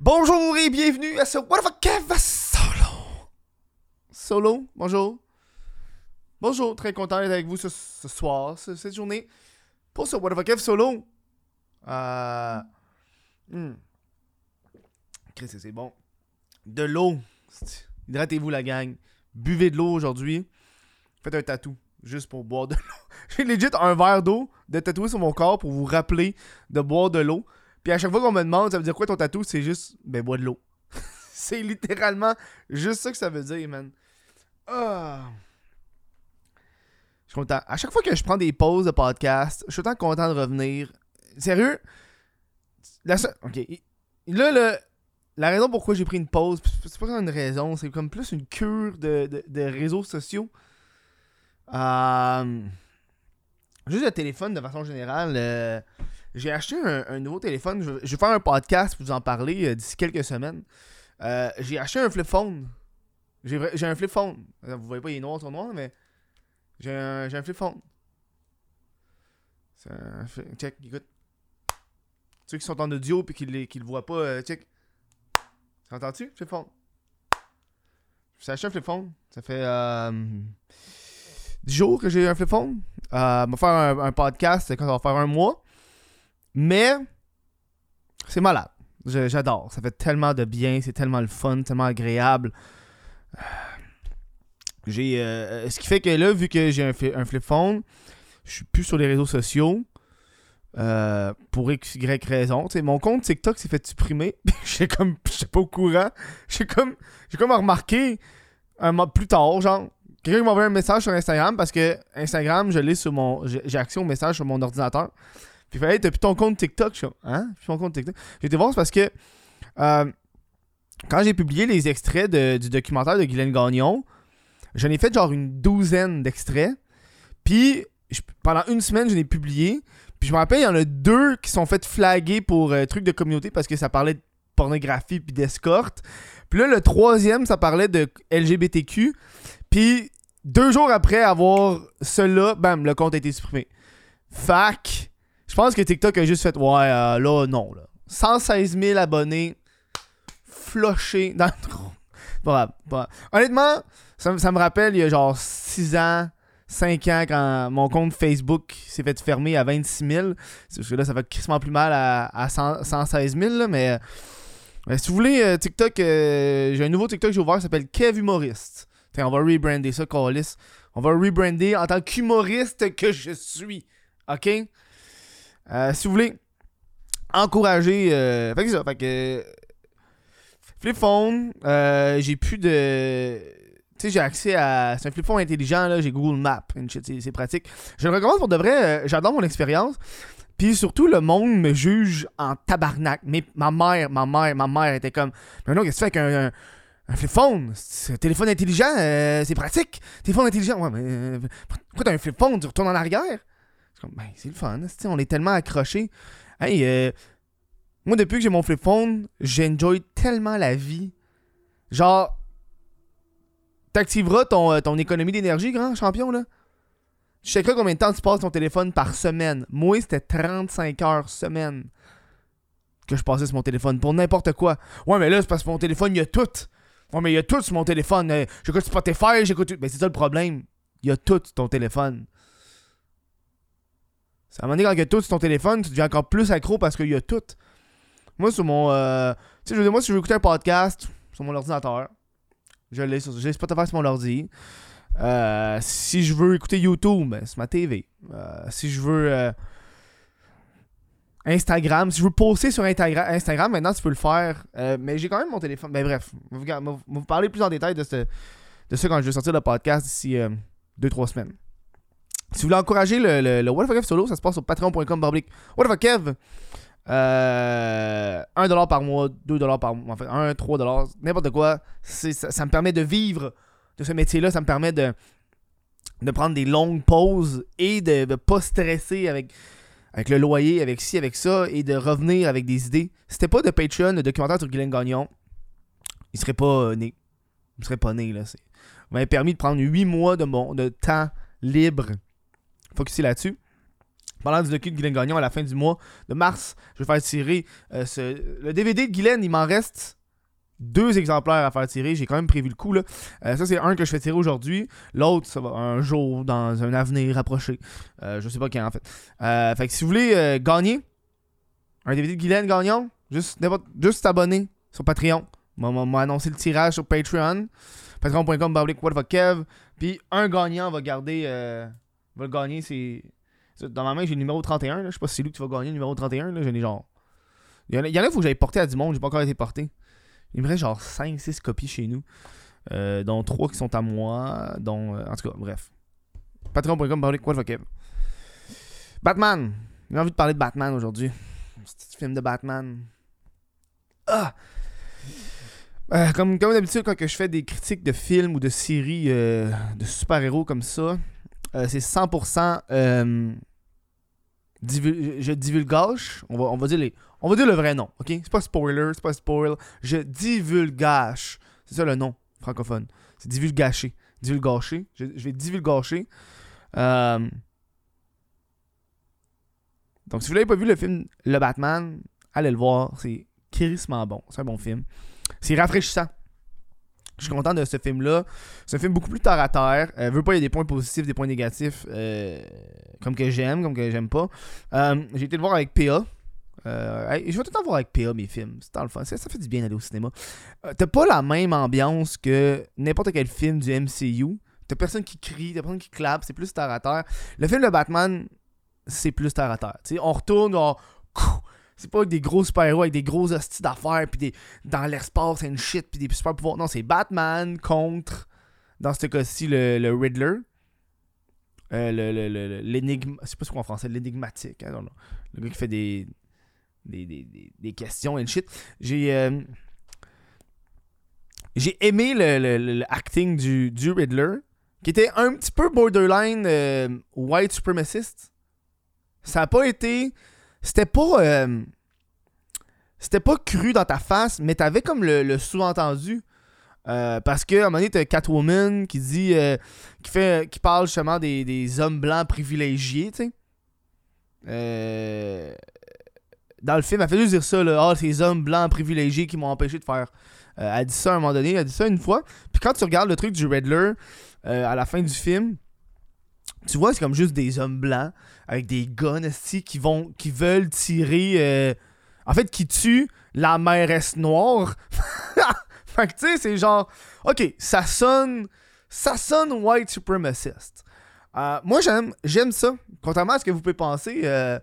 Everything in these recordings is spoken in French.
Bonjour et bienvenue à ce What the Kev Solo. Solo, bonjour. Bonjour, très content d'être avec vous ce, soir, ce- cette journée, pour ce What the Kev Solo. Euh. hmm. Chris, c'est bon. De l'eau. Hydratez-vous, la gang. Buvez de l'eau aujourd'hui. Faites un tatou, juste pour boire de l'eau. J'ai legit un verre d'eau de tatoué sur mon corps pour vous rappeler de boire de l'eau. Puis à chaque fois qu'on me demande, ça veut dire quoi ton tatou, c'est juste, ben, bois de l'eau. c'est littéralement juste ça que ça veut dire, man. Ah. Je suis content. À chaque fois que je prends des pauses de podcast, je suis autant content de revenir. Sérieux? La Ok. Là, le... la raison pourquoi j'ai pris une pause, c'est pas une raison, c'est comme plus une cure de, de- de réseaux sociaux. Euh, Juste le téléphone de façon générale. euh, J'ai acheté un, nouveau téléphone. Je, vais faire un podcast pour vous en parler euh, d'ici quelques semaines. Euh, j'ai acheté un flip phone. J'ai un flip phone. Euh, Vous voyez pas, il est noir sur noir, mais j'ai un, un flip phone. C'est un fli- Check, écoute. Ceux qui sont en audio et qui, qui le voient pas, check. Entends-tu? Flip phone? J'ai acheté un flip phone. Ça fait euh, 10 jours que j'ai un flip phone. On va faire un, un podcast quand ça va faire un mois. Mais c'est malade. J'adore. Ça fait tellement de bien. C'est tellement le fun, tellement agréable. Euh, J'ai, euh, ce qui fait que là, vu que j'ai un, fli- un flip phone, je suis plus sur les réseaux sociaux. euh, pour X, Y raison. Mon compte TikTok s'est fait supprimer. J'ai comme. J'étais pas au courant. J'ai comme. J'ai comme remarqué un mois plus tard, genre. Quelqu'un m'a envoyé un message sur Instagram parce que Instagram, je l'ai sur mon. J'ai accès au message sur mon ordinateur. Puis il fallait, t'as plus ton compte TikTok. Je hein? Plus ton compte TikTok. Été voir, c'est parce que euh, quand j'ai publié les extraits de- du documentaire de Guylaine Gagnon, j'en ai fait genre une douzaine d'extraits. Puis pendant une semaine, je l'ai publié. Puis je me rappelle, il y en a deux qui sont fait flaguer pour euh, trucs de communauté parce que ça parlait de pornographie puis d'escorte. Puis là, le troisième, ça parlait de LGBTQ. Puis deux jours après avoir cela, bam, le compte a été supprimé. Fac, je pense que TikTok a juste fait, ouais, euh, là, non, là. 116 000 abonnés, flochés dans le trou. Pas pas. Honnêtement, ça, me- rappelle, il y a genre 6 ans, 5 ans, quand mon compte Facebook s'est fait fermer à 26 000. C'est Parce que là, ça fait crissement plus mal à, à 100 116 000, là, mais... euh, si vous voulez, euh, TikTok, euh, j'ai un nouveau TikTok que j'ai ouvert qui s'appelle Kev Humoriste. On va rebrander ça, Callis. On va rebrander en tant qu'humoriste que je suis. OK? Euh, si vous voulez encourager. euh, fait que ça. Fait que. Flip phone, euh, j'ai plus de. Tu sais, j'ai accès à. C'est un flip phone intelligent, là. J'ai Google Maps. C'est pratique. Je le recommande pour de vrai. J'adore mon expérience. Puis surtout, le monde me juge en tabarnak. Mais ma mère, ma mère, ma mère était comme. Mais non, qu'est-ce que tu fais avec un, flip phone? C'est un téléphone intelligent, c'est pratique. Téléphone intelligent. Ouais, mais. euh, pourquoi t'as un flip phone? Tu retournes en arrière? C'est ben, c'est le fun. On est tellement accrochés. Hey, euh, moi, depuis que j'ai mon flip phone, j'enjoy tellement la vie. Genre. T'activeras ton, euh, ton économie d'énergie, grand champion, là. Tu checkeras combien de temps tu passes ton téléphone par semaine. Moi, c'était 35 heures semaine que je passais sur mon téléphone pour n'importe quoi. Ouais, mais là, c'est parce que mon téléphone, il y a tout. Ouais, mais il y a tout sur mon téléphone. Euh, j'écoute Spotify, j'écoute. Ben, c'est ça le problème. Il y a tout sur ton téléphone. À un moment donné, quand il y a tout sur ton téléphone, tu deviens encore plus accro parce qu'il y a tout. Moi, sur mon. euh, Tu sais, je veux dire, moi, si je veux écouter un podcast sur mon ordinateur, je l'ai sur. J'ai Spotify sur mon ordi. Euh, si je veux écouter YouTube, ben, c'est ma TV. Euh, si je veux Instagram, si je veux poster sur Instagra- Instagram, maintenant tu peux le faire. Mais j'ai quand même mon téléphone. Ben bref, on va vous, parler plus en détail de, ce, de ça quand je vais sortir le podcast d'ici 2-3 semaines. Si vous voulez encourager le, le, le What Kev solo, ça se passe sur patreon.com What Fuck Kev? Euh, 1$ par mois, 2$ par mois, en fait, 1, 3$, n'importe quoi. Ça, me permet de vivre de ce métier-là. Ça me permet de, de prendre des longues pauses et de ne pas stresser avec, avec le loyer, avec ci, avec ça, et de revenir avec des idées. C'était pas de Patreon, le documentaire sur Guylaine Gagnon, il serait pas né. Il serait pas né, là. Il m'avait permis de prendre 8 mois de, mon, de temps libre focusé là-dessus. Parlant du docu de Guylaine Gagnon, à la fin du mois de mars, je vais faire tirer euh, ce- le DVD de Guylaine. Il m'en reste deux exemplaires à faire tirer. J'ai quand même prévu le coup. Là. Euh, ça, c'est un que je fais tirer aujourd'hui. L'autre, ça va un jour, dans un avenir rapproché. Euh, je sais pas quand, en fait. Euh, fait que si vous voulez gagner un DVD de Guylaine Gagnon, juste, juste t'abonner sur Patreon. Moi, annoncer le tirage sur Patreon. Patreon.com, bablique, what. Puis un gagnant va garder. Va le gagner, c'est. c'est- Dans ma main, j'ai le numéro 31. Là. Je sais pas si c'est lui qui va gagner le numéro 31. Là. J'en ai genre. Il y en a, il faut que j'aille porter à du monde. J'ai pas encore été porté. Il me reste genre 5-6 copies chez nous. Euh, dont 3 qui sont à moi. Dont. euh, en tout cas, bref. Patreon.com, the fuck, Kev. Batman. J'ai envie de parler de Batman aujourd'hui. Petit film de Batman. Ah! Euh, comme comme d'habitude, quand que je fais des critiques de films ou de séries de super-héros comme ça, euh, c'est 100% euh, divul- je, divulgage. On va, on, va dire on va dire le vrai nom, ok? C'est pas spoiler, c'est pas spoil. Je divulgage. C'est ça le nom francophone. C'est divulgacher. Divulgacher. Je, je vais divulgacher. Euh, donc, si vous l'avez pas vu le film Le Batman, allez le voir. C'est crissement bon. C'est un bon film. C'est rafraîchissant. Je suis content de ce film-là. C'est un film beaucoup plus terre à terre. Euh, veux pas, y a des points positifs, des points négatifs, euh, comme que j'aime, comme que j'aime pas. Euh, J'ai été le voir avec PA. Euh, je vais tout le temps voir avec PA mes films. C'est dans le fun. Ça, ça fait du bien d'aller au cinéma. T'as pas la même ambiance que n'importe quel film du MCU. T'as personne qui crie, t'as personne qui clappe. C'est plus terre à terre. Le film de Batman, c'est plus terre à terre. On retourne, on- c'est pas des gros super-héros avec des gros hosties d'affaires, puis des, dans l'espace, c'est une shit, puis des super pouvoirs. Non, c'est Batman contre, dans ce cas-ci, le, le Riddler. Euh, le, l'énigme. Sais pas ce qu'on en français, l'énigmatique. Le gars qui fait des. Des, des, des, questions et shit. J'ai. euh, j'ai aimé le, le- le- acting du, du Riddler, qui était un petit peu borderline euh, white supremacist. Ça a pas été. C'était pas. euh, c'était pas cru dans ta face, mais t'avais comme le, sous-entendu. Euh, parce que à un moment donné, t'as Catwoman qui dit. euh, qui fait. qui parle justement des, hommes blancs privilégiés, tu sais. Dans le film, elle fait juste dire ça, là. Ah, ces hommes blancs privilégiés qui m'ont empêché de faire. Elle dit ça à un moment donné, elle dit ça une fois. Puis quand tu regardes le truc du Riddler à la fin du film, tu vois, c'est comme juste des hommes blancs avec des guns qui vont qui veulent tirer euh, en fait qui tuent la mairesse noire. fait que tu sais, c'est genre OK, ça sonne ça sonne white supremacist. Euh, moi j'aime j'aime ça. Contrairement à ce que vous pouvez penser, euh,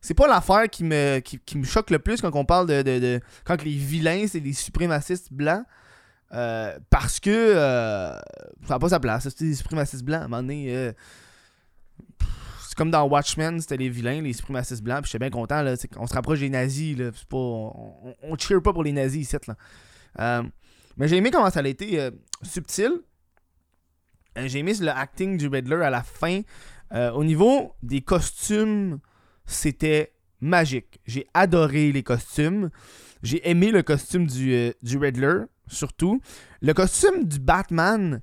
c'est pas l'affaire qui me, qui, me choque le plus quand on parle de, de- quand les vilains c'est des suprémacistes blancs. Parce que ça n'a pas sa place. C'est des suprémacistes blancs. À un moment donné, euh, comme dans Watchmen, c'était les vilains, les suprémacistes blancs. Puis j'étais bien content. Là, qu'on se rapproche des nazis. Là, pas, on, on, on cheer pas pour les nazis ici. Là. Euh, mais j'ai aimé comment ça a été euh, subtil. Euh, j'ai aimé le acting du Riddler à la fin. Au niveau des costumes, c'était magique. J'ai adoré les costumes. J'ai aimé le costume du, du Riddler, surtout. Le costume du Batman,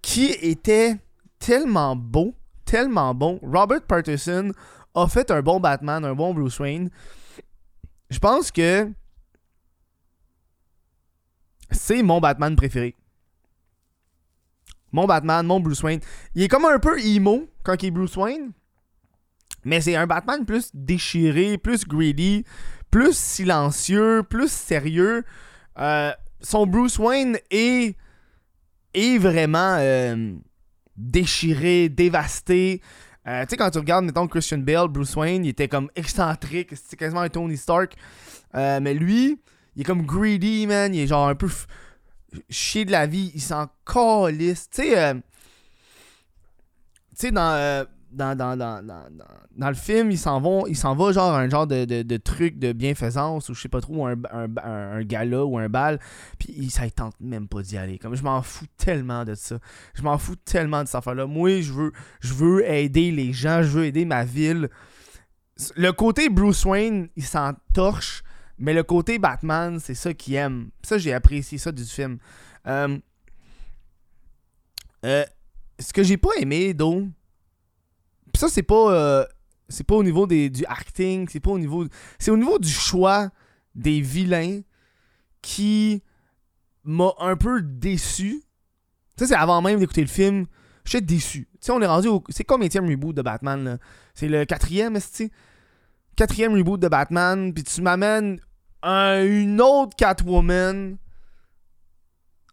qui était tellement beau, tellement bon. Robert Pattinson a fait un bon Batman, un bon Bruce Wayne. Je pense que c'est mon Batman préféré. Mon Batman, mon Bruce Wayne. Il est comme un peu emo quand il est Bruce Wayne. Mais c'est un Batman plus déchiré, plus greedy, plus silencieux, plus sérieux. Euh, son Bruce Wayne est, est vraiment euh, déchiré, dévasté. Euh, tu sais, quand tu regardes, mettons, Christian Bale, Bruce Wayne, il était comme excentrique, c'était quasiment un Tony Stark. Euh, mais lui, il est comme greedy, man. Il est genre un peu chier de la vie. Il s'en calisse. Tu sais, euh, tu sais, dans, dans, dans, dans, dans, le film, ils s'en vont, il s'en va genre un genre de, de, de truc de bienfaisance ou je sais pas trop, un, un, un, gala ou un bal, puis ça il tente même pas d'y aller. Comme je m'en fous tellement de ça. Je m'en fous tellement de cette affaire-là. Moi, je veux, je veux aider les gens, je veux aider ma ville. Le côté Bruce Wayne, il s'en torche, mais le côté Batman, c'est ça qu'il aime. Ça, j'ai apprécié ça du film. Euh, euh, ce que j'ai pas aimé, donc, Ça, c'est pas. euh, c'est pas au niveau des, du acting, c'est pas au niveau. C'est au niveau du choix des vilains qui m'a un peu déçu. Ça, c'est avant même d'écouter le film. J'étais déçu. Tu sais, on est rendu. C'est combien reboot de Batman, là C'est le quatrième, est-ce que Quatrième reboot de Batman, puis tu m'amènes une autre Catwoman.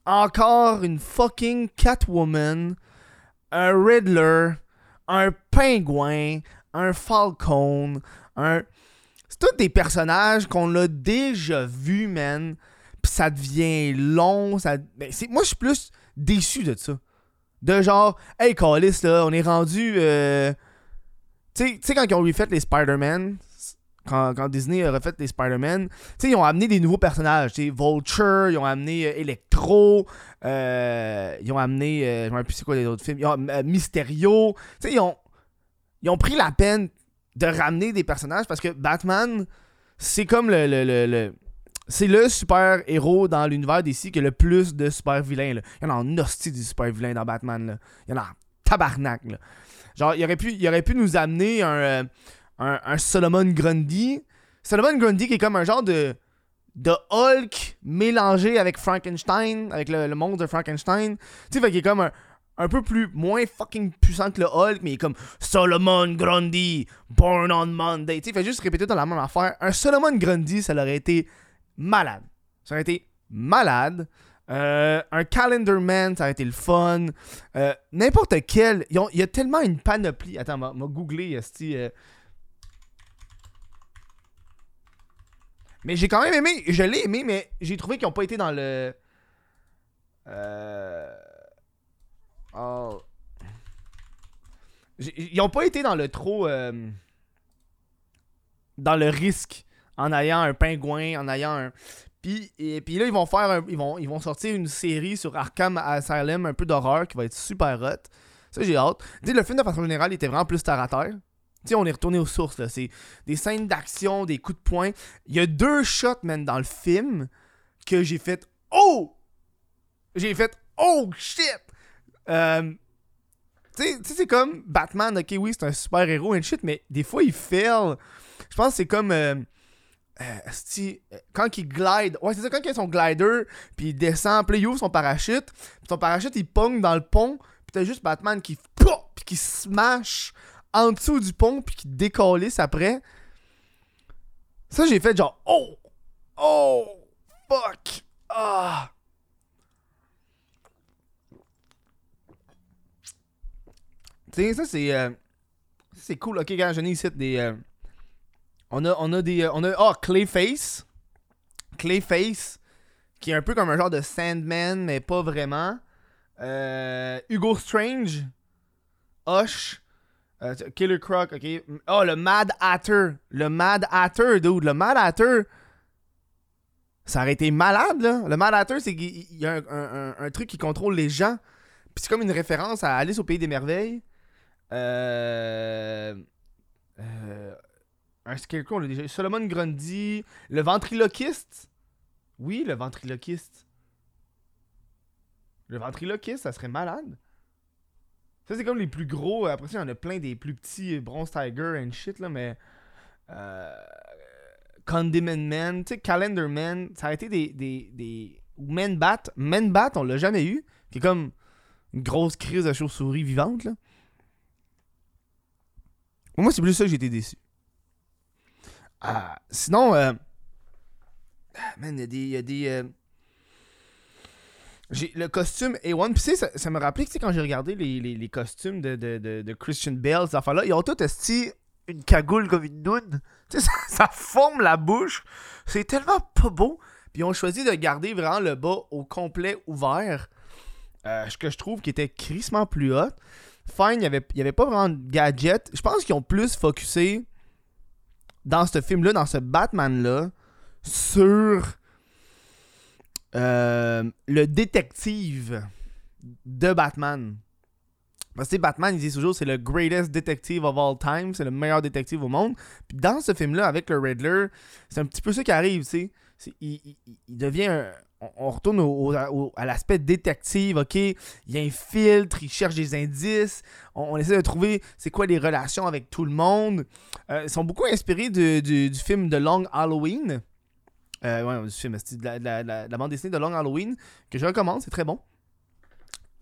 Encore une fucking Catwoman. Un Riddler. Un pingouin. Un Falcon. Un. C'est tous des personnages qu'on a déjà vus, man. Pis ça devient long. Ça... Ben, moi, je suis plus déçu de ça. De genre, hey, Callis, là, on est rendu. Euh... Tu sais, quand ils ont refait les Spider-Man, quand, Disney a refait les Spider-Man, ils ont amené des nouveaux personnages. Vulture, ils ont amené euh, Electro, euh, ils ont amené. Euh, je ne sais plus c'est quoi les autres films. Ils ont, Mysterio. Ils ont, ils ont pris la peine de ramener des personnages parce que Batman, c'est comme le, le, c'est le super héros dans l'univers d'ici qui a le plus de super vilains. Il y en a en hostie du super vilain dans Batman. Là. Il y en a en tabarnak. Genre, il aurait pu, il aurait pu nous amener un, un, Solomon Grundy. Solomon Grundy qui est comme un genre de, de Hulk mélangé avec Frankenstein, avec le, le monstre de Frankenstein. Tu sais, qu'il est comme un, peu plus moins fucking puissant que le Hulk, mais il est comme Solomon Grundy, born on Monday. Tu sais, fait juste répéter dans la même affaire. Un Solomon Grundy, ça aurait été malade. Ça aurait été malade. Euh, un Calendar Man, ça aurait été le fun. Euh, n'importe quel. Il y a tellement une panoplie. Attends, m'a googlé, euh, Mais j'ai quand même aimé. Je l'ai aimé, mais j'ai trouvé qu'ils n'ont pas été dans le. Euh. Oh. Ils n'ont pas été dans le trop. Euh, dans le risque en ayant un pingouin, en ayant un. Puis, et, puis là, ils vont faire ils, vont, ils vont sortir une série sur Arkham Asylum, un peu d'horreur, qui va être super hot. Ça, j'ai hâte. Tu le film de façon générale était vraiment plus terre à terre. Sais, on est retourné aux sources, là. C'est des scènes d'action, des coups de poing. Il y a deux shots, man, dans le film que j'ai fait Oh! J'ai fait Oh shit! Euh, tu sais, c'est comme Batman, ok, oui, c'est un super héros et shit, mais des fois il fail. Je pense que c'est comme. Euh, euh, quand il glide, ouais, c'est ça, quand il a son glider, puis il descend, puis il ouvre son parachute, son parachute il pong dans le pont, puis t'as juste Batman qui. puis qui smash en dessous du pont puis qui décalisse après. Ça, j'ai fait genre, oh! Oh! Fuck! Ah! Tu sais, ça, c'est. Euh, c'est cool. Ok, gars, j'en ai ici des. Euh, on, a, on a des. Euh, on a. Ah, Clayface. Clayface. Qui est un peu comme un genre de Sandman, mais pas vraiment. Hugo Strange. Hush. Euh, Killer Croc, ok. Oh, le Mad Hatter. Le Mad Hatter, dude. Le Mad Hatter. Ça aurait été malade, là. Le Mad Hatter, c'est qu'il y a un, truc qui contrôle les gens. Puis c'est comme une référence à Alice au Pays des Merveilles. Euh. Euh. Un Scarecrow, on l'a déjà. Solomon Grundy. Le ventriloquiste. Oui, le ventriloquiste. Le ventriloquiste, ça serait malade. Ça, c'est comme les plus gros. Après ça, il y en a plein des plus petits Bronze Tiger and shit, là, mais. Euh, Condiment Man, tu sais, Calendar Man, ça a été des. des, des... Men Bat. Men Bat, on l'a jamais eu. Qui est comme une grosse crise de chauve-souris vivante, là. Moi, c'est plus ça que j'ai été déçu. Ah, sinon, euh... man, il y a des. Des euh, le costume A1, puis ça, ça me rappelait que quand j'ai regardé les, les, costumes de, de, de, Christian Bale, ces affaires-là, ils ont tous esti une cagoule comme une noune. Tu sais, ça, ça, forme la bouche. C'est tellement pas beau. Puis ils ont choisi de garder vraiment le bas au complet ouvert. Euh, ce que je trouve qui était crissement plus hot. Fine, il n'y avait, y avait pas vraiment de gadget. Je pense qu'ils ont plus focusé dans ce film-là, dans ce Batman-là, sur euh, le détective de Batman. Parce que Batman, il dit toujours c'est le greatest detective of all time, c'est le meilleur détective au monde. Puis dans ce film-là, avec le Riddler, c'est un petit peu ça qui arrive, tu sais. il, devient on, retourne au- à l'aspect détective, ok? Il infiltre, il cherche des indices. On, essaie de trouver c'est quoi les relations avec tout le monde. Euh, ils sont beaucoup inspirés du film de Long Halloween. Euh, ouais, du film, de la, la- la- de la bande dessinée de Long Halloween que je recommande, c'est très bon.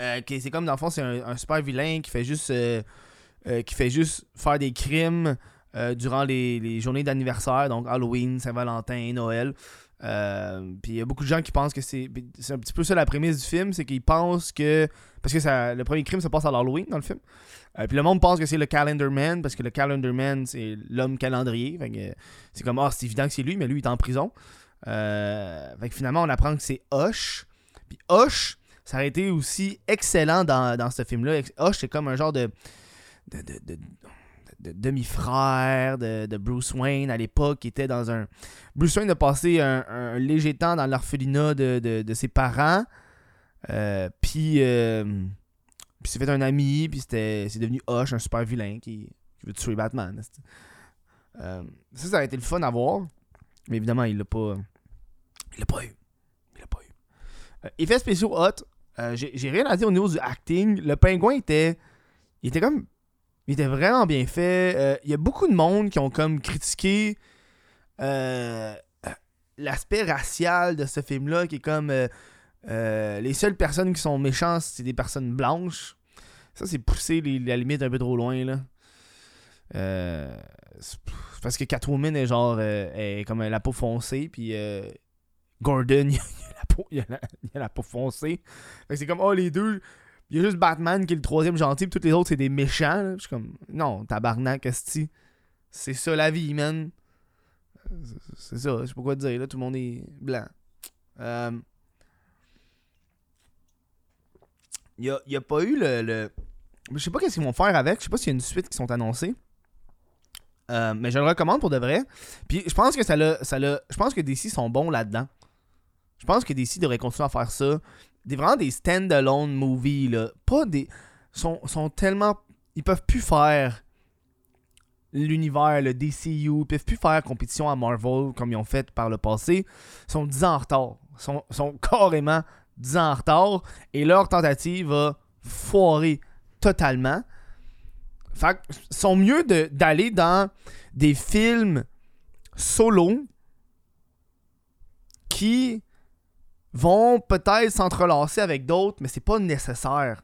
Euh, c'est comme dans le fond, c'est un, super vilain qui fait juste euh, euh, qui fait juste faire des crimes durant les, les journées d'anniversaire, donc Halloween, Saint-Valentin, Noël. Puis il y a beaucoup de gens qui pensent que c'est. C'est un petit peu ça la prémisse du film, c'est qu'ils pensent que. Parce que ça, le premier crime se passe à l'Halloween dans le film. Puis le monde pense que c'est le Calendar Man, parce que le Calendar Man, c'est l'homme calendrier. C'est comme, ah, c'est évident que c'est lui, mais lui, il est en prison. Euh, fait que finalement, on apprend que c'est Hush. Puis Hush, ça aurait été aussi excellent dans, dans ce film-là. Hush, c'est comme un genre de. de, de- de- de demi-frère de, de Bruce Wayne à l'époque qui était dans un Bruce Wayne a passé un, léger temps dans l'orphelinat de, de- ses parents euh, puis euh, puis s'est fait un ami puis c'est devenu Hush un super vilain qui, veut tuer Batman euh, ça ça a été le fun à voir mais évidemment il l'a pas il l'a pas eu il l'a pas eu Euh, effets spéciaux hot euh, j'ai rien à dire au niveau du acting le pingouin était il était comme il était vraiment bien fait. Euh, Il y a beaucoup de monde qui ont comme critiqué euh, l'aspect racial de ce film-là, qui est comme les seules personnes qui sont méchantes, c'est des personnes blanches. Ça, c'est pousser les- la limite un peu trop loin, là. Parce que Catwoman est genre est comme la peau foncée, puis euh, Gordon, il a a la, peau foncée. C'est comme, oh, les deux, il y a juste Batman qui est le troisième gentil, puis tous les autres, c'est des méchants. là. Je suis comme, non, tabarnak. C'est ça la vie, man. C'est- ça, je sais pas quoi te dire, là. Tout le monde est blanc. Euh, Il y a, a pas eu le. le- Je sais pas qu'est-ce qu'ils vont faire avec. Je sais pas s'il y a une suite qui sont annoncées. Euh, mais je le recommande pour de vrai. Puis je pense que ça l'a. ça Je pense que DC sont bons là-dedans. Je pense que DC devrait continuer à faire ça. Des vraiment des stand-alone movies là, pas des sont, sont tellement ils peuvent plus faire l'univers le DCU, ils peuvent plus faire compétition à Marvel comme ils ont fait par le passé, Ils sont 10 ans en retard, Ils sont, sont carrément 10 ans en retard. Et leur tentative va foirer totalement. Fait sont mieux d'aller dans des films solo qui vont peut-être s'entrelacer avec d'autres, mais c'est pas nécessaire.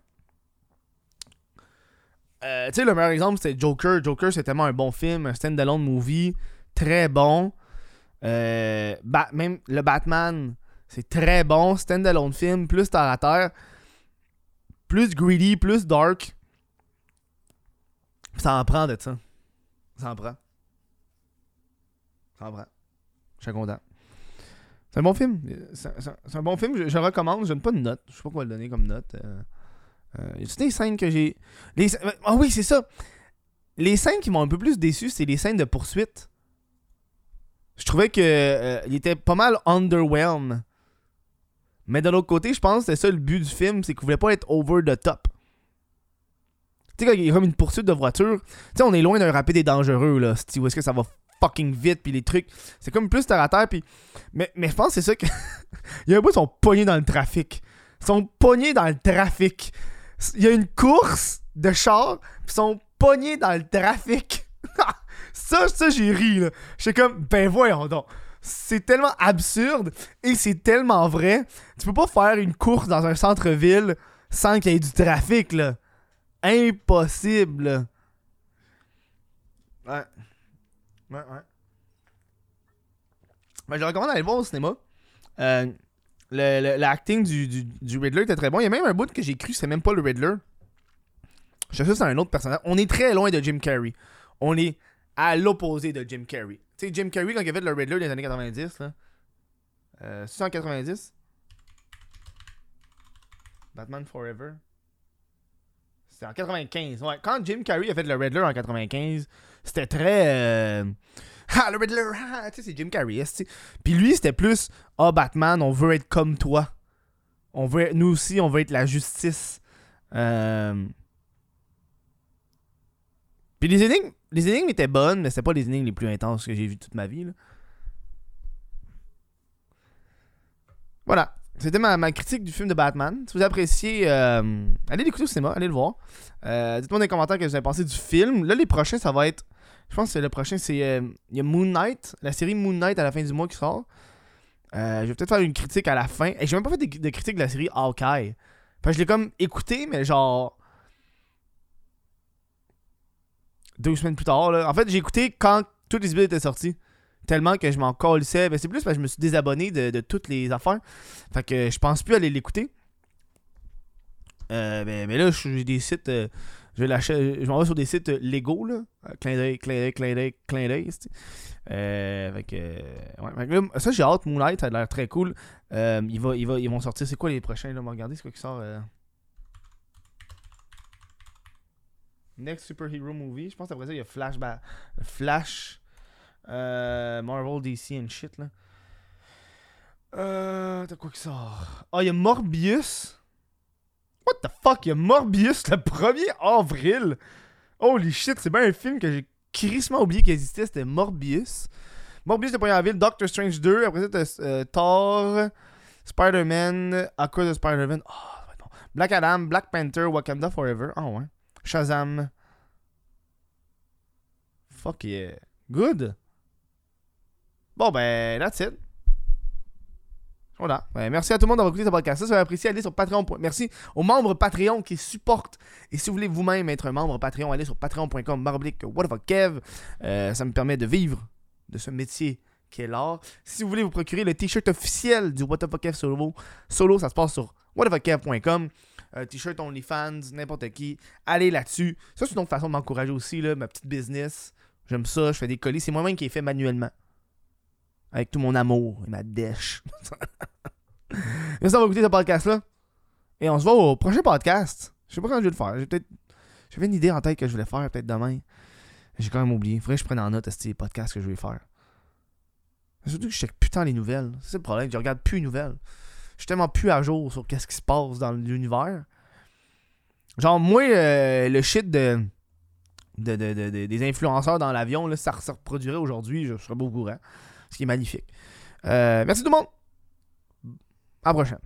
Euh, tu sais, le meilleur exemple, c'est Joker. Joker, c'est tellement un bon film, un stand-alone movie, très bon. Euh, même le Batman, c'est très bon, stand-alone film, plus terre à terre, plus greedy, plus dark. Ça en prend de ça. Ça en prend. Ça en prend. Je suis content. C'est un bon film. C'est c'est- c'est un bon film. Je, recommande. Je donne pas de note. Je sais pas quoi le donner comme note. Euh, euh, a des scènes que j'ai. Les... scè- Ah oui, c'est ça. Les scènes qui m'ont un peu plus déçu, c'est les scènes de poursuite. Je trouvais que euh, il était pas mal underwhelmed. Mais de l'autre côté, je pense que c'est ça le but du film, c'est qu'il voulait pas être over the top. Tu sais, quand il y a comme une poursuite de voiture, tu sais, on est loin d'un rapide et dangereux, là. Où est-ce que ça va fucking vite, puis les trucs. C'est comme plus terre à terre, puis. Mais, mais je pense que c'est ça que. il y a un bout, ils sont pognés dans le trafic. Ils sont pognés dans le trafic. Il y a une course de chars, ils sont pognés dans le trafic. ça, ça, j'ai ri, là. J'étais comme, ben voyons donc. C'est tellement absurde et c'est tellement vrai. Tu peux pas faire une course dans un centre-ville sans qu'il y ait du trafic, là. Impossible. Ouais. Ouais, ouais. Ben, je recommande d'aller le voir au cinéma. Euh, le, le- l'acting du, du, du Riddler était très bon. Il y a même un bout que j'ai cru, c'est même pas le Riddler. Je que c'est un autre personnage. On est très loin de Jim Carrey. On est à l'opposé de Jim Carrey. Tu sais, Jim Carrey, quand il a fait le Riddler dans les années 90, là. Euh, c'est en 90 Batman Forever. C'était en 95. Ouais, quand Jim Carrey a fait le Riddler en 95, c'était très. euh, Ah, le Riddler! Ah, tu sais, c'est Jim Carrey. Puis lui, c'était plus Ah, Batman, on veut être comme toi. On veut nous aussi, on veut être la justice. Euh, Puis les énigmes, les énigmes étaient bonnes, mais c'était pas les énigmes les plus intenses que j'ai vues toute ma vie. là. Voilà. C'était ma, ma critique du film de Batman. Si vous appréciez, euh, allez l'écouter au cinéma, allez le voir. Euh, Dites-moi dans les commentaires ce que vous avez pensé du film. Là, les prochains, ça va être. Je pense que le prochain, c'est. euh, Il y a Moon Knight, la série Moon Knight à la fin du mois qui sort. Je vais peut-être faire une critique à la fin. Et j'ai même pas fait de, critique de la série Hawkeye. Enfin, je l'ai comme écouté, mais genre. Deux semaines plus tard, là. En fait, j'ai écouté quand tous les épisodes étaient sortis. Tellement que je m'en colissais. Ben, c'est plus parce que je me suis désabonné de, toutes les affaires. Fait que je pense plus aller l'écouter. Euh, ben, mais là, j'ai des sites. euh, je. Je m'en vais sur des sites euh, légaux, là. Euh, Clin d'œil, clin d'œil, clin d'œil, clin d'œil. fait que. ouais, ça, j'ai hâte. Moonlight, ça a l'air très cool. Ils vont sortir. C'est quoi les prochains, là? Regarder, c'est quoi qui sort. euh? Next Superhero Movie. Je pense après ça, il y a Flashback. Flash. Euh, Marvel, DC and shit, là. Euh. T'as quoi qui sort? Ah, il y a Morbius. What the fuck? Il y a Morbius le 1er avril. Holy shit, c'est bien un film que j'ai crissement oublié qu'il existait. C'était Morbius. Morbius le 1er avril. Doctor Strange 2. Après ça, t'as euh, Thor. Spider-Man. Aqua de Spider-Man. Oh, bon. Black Adam. Black Panther. Wakanda Forever. Ah ouais. Shazam. Fuck yeah. Good. Bon, ben, that's it. Voilà. Ben, merci à tout le monde d'avoir écouté ce podcast. Ça, si vous avez apprécié, allez sur Patreon. Merci aux membres Patreon qui supportent. Et si vous voulez vous-même être un membre Patreon, allez sur patreon.com baroblique Kev. Euh, ça me permet de vivre de ce métier qui est l'art. Si vous voulez vous procurer le t-shirt officiel du Kev solo, solo, ça se passe sur whatthefuckkev.com. Euh, t-shirt OnlyFans, n'importe qui. Allez là-dessus. Ça, c'est une autre façon de m'encourager aussi, là, ma petite business. J'aime ça, je fais des colis. C'est moi-même qui ai fait manuellement. Avec tout mon amour et ma dèche. Merci d'avoir écouté ce podcast-là. Et on se voit au prochain podcast. Je sais pas quand je vais le faire. J'ai peut-être. J'avais une idée en tête que je voulais faire peut-être demain. J'ai quand même oublié. Faudrait que je prenne en note à ces podcasts que je vais faire. Surtout que je check putain les nouvelles. C'est le problème. Je regarde plus les nouvelles. Je suis tellement plus à jour sur qu'est-ce qui se passe dans l'univers. Genre, moi, euh, le shit de, de, de- de- de- des influenceurs dans l'avion, ça se reproduirait aujourd'hui, je serais pas au courant. Ce qui est magnifique. Euh, merci tout le monde. À la prochaine.